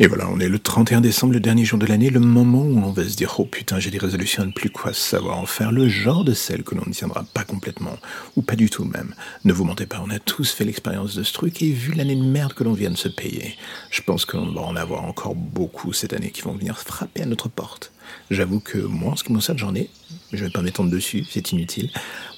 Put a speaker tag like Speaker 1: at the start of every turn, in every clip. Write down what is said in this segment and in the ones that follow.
Speaker 1: Et voilà, on est le 31 décembre, le dernier jour de l'année, le moment où on va se dire, oh putain, j'ai des résolutions à ne plus quoi savoir en faire, le genre de celle que l'on ne tiendra pas complètement, ou pas du tout même. Ne vous mentez pas, on a tous fait l'expérience de ce truc, et vu l'année de merde que l'on vient de se payer, je pense qu'on va en avoir encore beaucoup cette année qui vont venir frapper à notre porte. J'avoue que moi, en ce qui me concerne, j'en ai. Je vais pas m'étendre dessus, c'est inutile.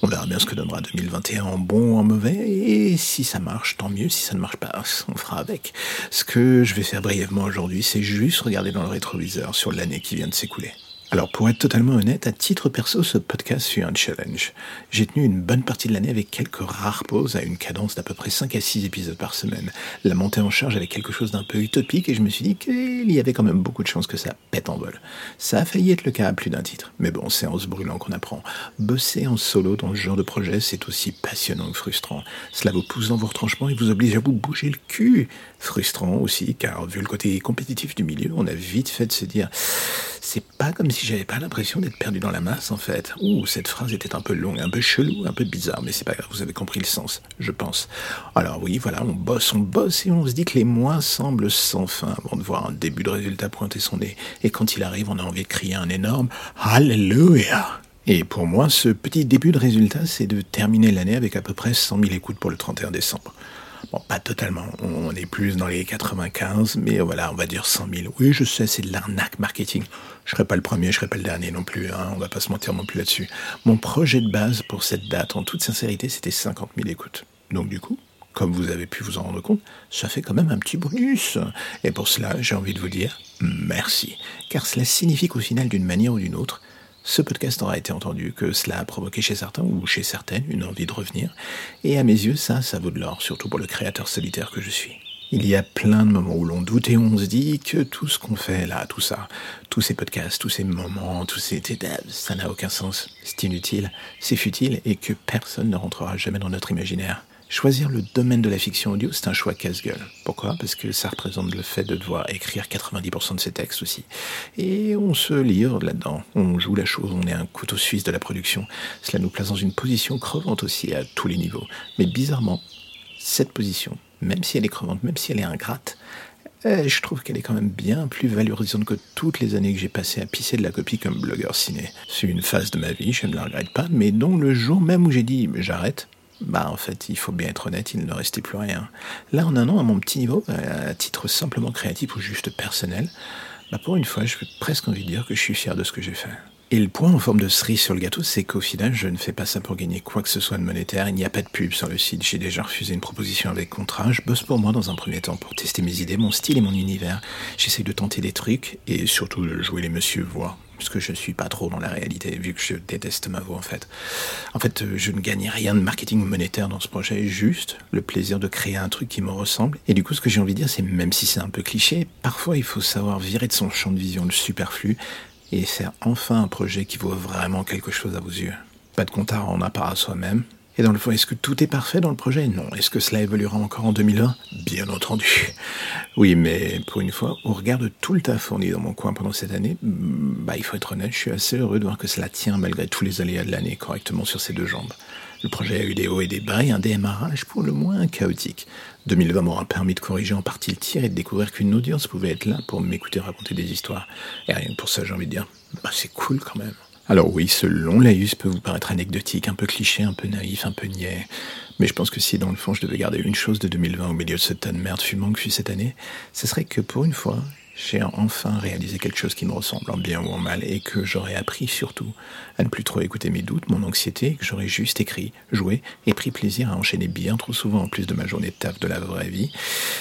Speaker 1: On verra bien ce que donnera 2021 en bon ou en mauvais. Et si ça marche, tant mieux. Si ça ne marche pas, on fera avec. Ce que je vais faire brièvement aujourd'hui, c'est juste regarder dans le rétroviseur sur l'année qui vient de s'écouler. Alors pour être totalement honnête, à titre perso, ce podcast fut un challenge. J'ai tenu une bonne partie de l'année avec quelques rares pauses à une cadence d'à peu près 5 à 6 épisodes par semaine. La montée en charge avait quelque chose d'un peu utopique et je me suis dit qu'il y avait quand même beaucoup de chances que ça pète en vol. Ça a failli être le cas à plus d'un titre. Mais bon, c'est en se brûlant qu'on apprend. Bosser en solo dans ce genre de projet, c'est aussi passionnant que frustrant. Cela vous pousse dans vos retranchements et vous oblige à vous bouger le cul. Frustrant aussi, car vu le côté compétitif du milieu, on a vite fait de se dire c'est pas comme si j'avais pas l'impression d'être perdu dans la masse en fait. Ouh, cette phrase était un peu longue, un peu chelou, un peu bizarre, mais c'est pas grave, vous avez compris le sens, je pense. Alors oui, voilà, on bosse, on bosse et on se dit que les mois semblent sans fin avant de voir un début de résultat pointer son nez. Et quand il arrive, on a envie de crier un énorme Hallelujah et pour moi, ce petit début de résultat, c'est de terminer l'année avec à peu près 100 000 écoutes pour le 31 décembre. Bon, pas totalement. On est plus dans les 95, mais voilà, on va dire 100 000. Oui, je sais, c'est de l'arnaque marketing. Je serai pas le premier, je serai pas le dernier non plus. Hein, on va pas se mentir non plus là-dessus. Mon projet de base pour cette date, en toute sincérité, c'était 50 000 écoutes. Donc du coup, comme vous avez pu vous en rendre compte, ça fait quand même un petit bonus. Et pour cela, j'ai envie de vous dire merci. Car cela signifie qu'au final, d'une manière ou d'une autre, ce podcast aura été entendu, que cela a provoqué chez certains ou chez certaines une envie de revenir. Et à mes yeux, ça, ça vaut de l'or, surtout pour le créateur solitaire que je suis. Il y a plein de moments où l'on doute et on se dit que tout ce qu'on fait là, tout ça, tous ces podcasts, tous ces moments, tous ces... ça n'a aucun sens, c'est inutile, c'est futile et que personne ne rentrera jamais dans notre imaginaire. Choisir le domaine de la fiction audio, c'est un choix casse-gueule. Pourquoi? Parce que ça représente le fait de devoir écrire 90% de ses textes aussi. Et on se livre là-dedans. On joue la chose, on est un couteau suisse de la production. Cela nous place dans une position crevante aussi à tous les niveaux. Mais bizarrement, cette position, même si elle est crevante, même si elle est ingrate, eh, je trouve qu'elle est quand même bien plus valorisante que toutes les années que j'ai passées à pisser de la copie comme blogueur ciné. C'est une phase de ma vie, je ne la regrette pas, mais dont le jour même où j'ai dit j'arrête, bah en fait, il faut bien être honnête, il ne restait plus rien. Là, en un an, à mon petit niveau, à titre simplement créatif ou juste personnel, bah pour une fois, je peux presque envie de dire que je suis fier de ce que j'ai fait. Et le point en forme de cerise sur le gâteau, c'est qu'au final, je ne fais pas ça pour gagner quoi que ce soit de monétaire. Il n'y a pas de pub sur le site. J'ai déjà refusé une proposition avec contrat. Je bosse pour moi dans un premier temps pour tester mes idées, mon style et mon univers. J'essaie de tenter des trucs et surtout de jouer les monsieur voix parce que je ne suis pas trop dans la réalité, vu que je déteste ma voix en fait. En fait, euh, je ne gagne rien de marketing monétaire dans ce projet, juste le plaisir de créer un truc qui me ressemble. Et du coup, ce que j'ai envie de dire, c'est même si c'est un peu cliché, parfois il faut savoir virer de son champ de vision le superflu et faire enfin un projet qui vaut vraiment quelque chose à vos yeux. Pas de compte à rendre à part à soi-même, et dans le fond, est-ce que tout est parfait dans le projet? Non. Est-ce que cela évoluera encore en 2020 Bien entendu. Oui, mais pour une fois, au regard de tout le tas fourni dans mon coin pendant cette année, mm, bah, il faut être honnête, je suis assez heureux de voir que cela tient malgré tous les aléas de l'année correctement sur ses deux jambes. Le projet a eu des hauts et des bas et un démarrage pour le moins chaotique. 2020 m'aura permis de corriger en partie le tir et de découvrir qu'une audience pouvait être là pour m'écouter raconter des histoires. Et rien que pour ça, j'ai envie de dire, bah, c'est cool quand même. Alors oui, ce long laïus peut vous paraître anecdotique, un peu cliché, un peu naïf, un peu niais. Mais je pense que si dans le fond je devais garder une chose de 2020 au milieu de ce tas de merde fumant que fut cette année, ce serait que pour une fois, j'ai enfin réalisé quelque chose qui me ressemble en bien ou en mal et que j'aurais appris surtout à ne plus trop écouter mes doutes, mon anxiété, que j'aurais juste écrit, joué et pris plaisir à enchaîner bien trop souvent en plus de ma journée de taf de la vraie vie,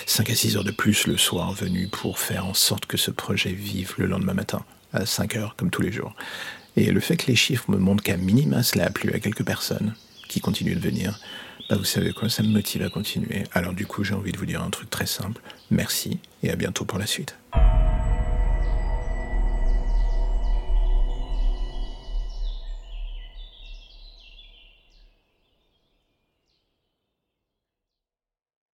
Speaker 1: 5 à 6 heures de plus le soir venu pour faire en sorte que ce projet vive le lendemain matin, à 5 heures comme tous les jours. Et le fait que les chiffres me montrent qu'à minima cela a plu à quelques personnes qui continuent de venir, bah vous savez quoi, ça me motive à continuer. Alors du coup j'ai envie de vous dire un truc très simple, merci et à bientôt pour la suite.